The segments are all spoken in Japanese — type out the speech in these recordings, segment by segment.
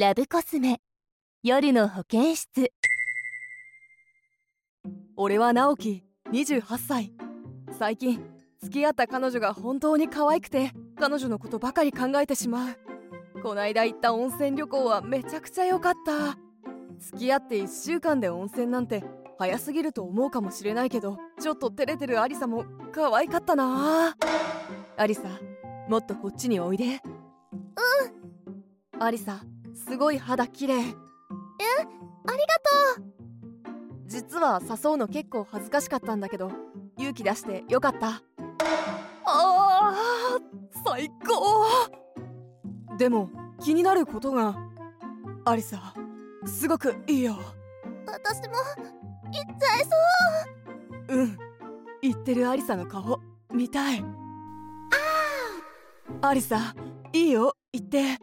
ラブコスメ。夜の保健室。俺は直樹28歳。最近付き合った彼女が本当に可愛くて彼女のことばかり考えてしまう。こないだ行った温泉旅行はめちゃくちゃ良かった。付き合って1週間で温泉なんて早すぎると思うかもしれないけどちょっと照れてるアリサも可愛かったな。アリサもっとこっちにおいで。うん。アリサすごい肌綺麗。えありがとう。実は誘うの結構恥ずかしかったんだけど勇気出してよかった。あー最高。でも気になることがアリサすごくいいよ。私も言っちゃいそう。うん。言ってるアリサの顔見たい。アリサいいよ言って。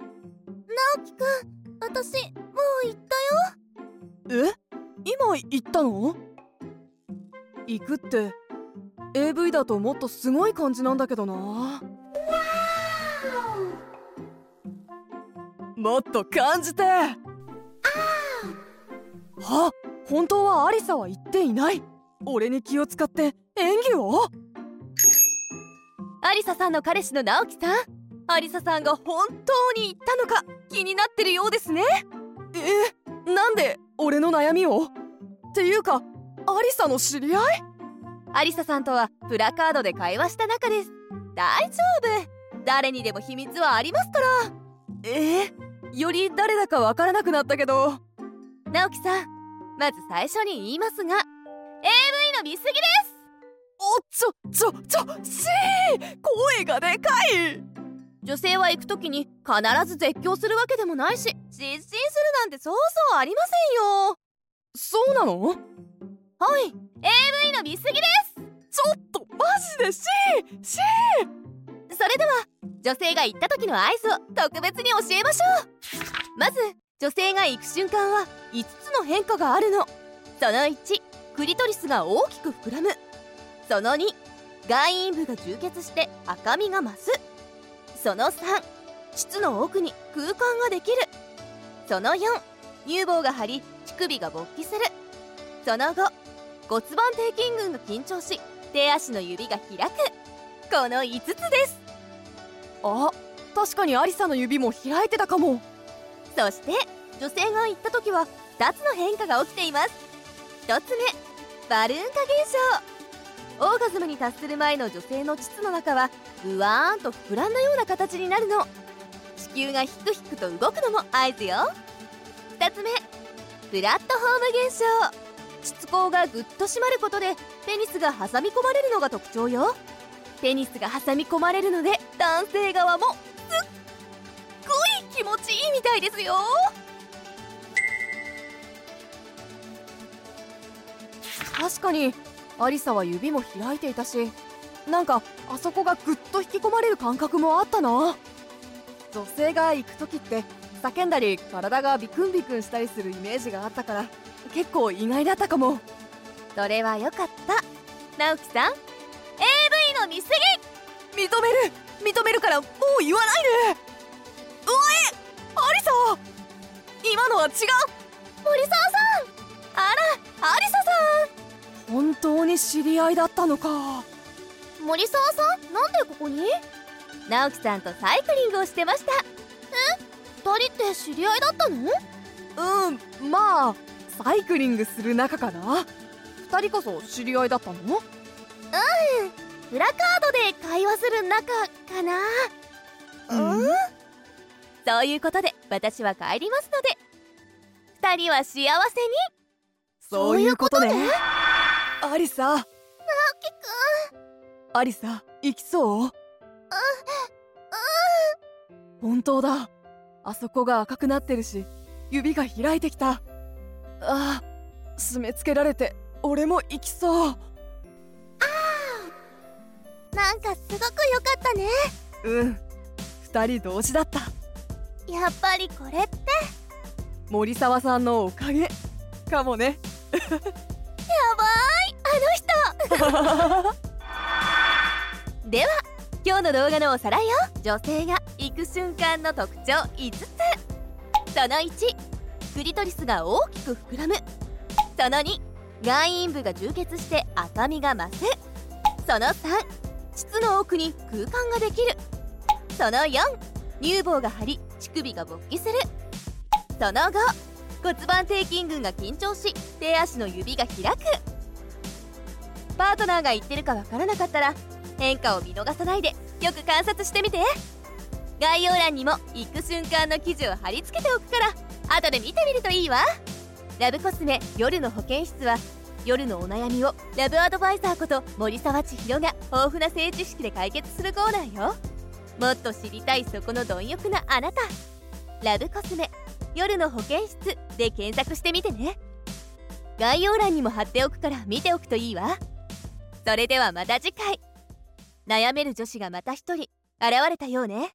直樹くん私もう行ったよ。え？今行ったの？行くって AV だともっとすごい感じなんだけどな。もっと感じて。あ本当はアリサは言っていない？俺に気を使って。演技を？アリサさんの彼氏の直樹さん。アリサさんが本当に言ったのか。気になってるようですね。えなんで俺の悩みを？っていうかアリサの知り合い？アリサさんとはプラカードで会話した仲です。大丈夫。誰にでも秘密はありますから。えー、より誰だかわからなくなったけど。直樹さんまず最初に言いますが AV の見過ぎです。おちょちょちょしー！声がでかい女性は行く時に必ず絶叫するわけでもないし失神するなんてそうそうありませんよ。そうなの？はい。AV の見過ぎです。ちょっとマジで？しーしー。それでは女性が行った時の合図を特別に教えましょう。まず女性が行く瞬間は5つの変化があるの。その1クリトリスが大きく膨らむ。その2外陰部が充血して赤みが増すその3膣の奥に空間ができる。その4乳房が張り乳首が勃起する。その後骨盤底筋群が緊張し手足の指が開く。この5つです。あ確かにアリサの指も開いてたかも。そして女性が行った時は2つの変化が起きています。1つ目バルーン化現象オーガズムに達する前の女性の膣の中はぐわーんと膨らんだような形になるの。子宮がヒクヒクと動くのも合図よ。2つ目プラットフォーム現象。膣口がぐっと締まることでペニスが挟み込まれるのが特徴よ。ペニスが挟み込まれるので男性側もすっごい気持ちいいみたいですよ。確かにアリサは指も開いていたしなんかあそこがぐっと引き込まれる感覚もあったな女性が行く時って叫んだり体がビクンビクンしたりするイメージがあったから結構意外だったかも。それはよかった。直樹さん AV の見過ぎ！認める！認めるからもう言わないで！うわえアリサ！今のは違う当に知り合いだったのか。森沢さんなんでここに？直樹さんとサイクリングをしてました。え二人って知り合いだったの？うんまあサイクリングする仲かな。二人こそ知り合いだったの？うんプラカードで会話する仲かな。うん。そういうことで私は帰りますので。二人は幸せに。そういうことねアリサ。直樹くん。アリサ行きそう？うん。うん。本当だ。あそこが赤くなってるし指が開いてきた。あ締め付けられて俺も行きそう。あ。なんかすごく良かったね。うん。二人同時だった。やっぱりこれって。森沢さんのおかげかもね では今日の動画のおさらいよ女性が行く瞬間の特徴5つ。その1クリトリスが大きく膨らむ。その2外陰部が充血して赤みが増す。その3膣の奥に空間ができる。その4乳房が張り乳首が勃起する。その後骨盤底筋群が緊張し手足の指が開く。パートナーが言ってるかわからなかったら変化を見逃さないでよく観察してみて。概要欄にも行く瞬間の記事を貼り付けておくから後で見てみるといいわ。ラブコスメ夜の保健室は夜のお悩みをラブアドバイザーこと森沢千尋が豊富な性知識で解決するコーナーよ。もっと知りたいそこの貪欲なあなた。ラブコスメ夜の保健室で検索してみてね。概要欄にも貼っておくから見ておくといいわ。それではまた次回。悩める女子がまた一人現れたようね。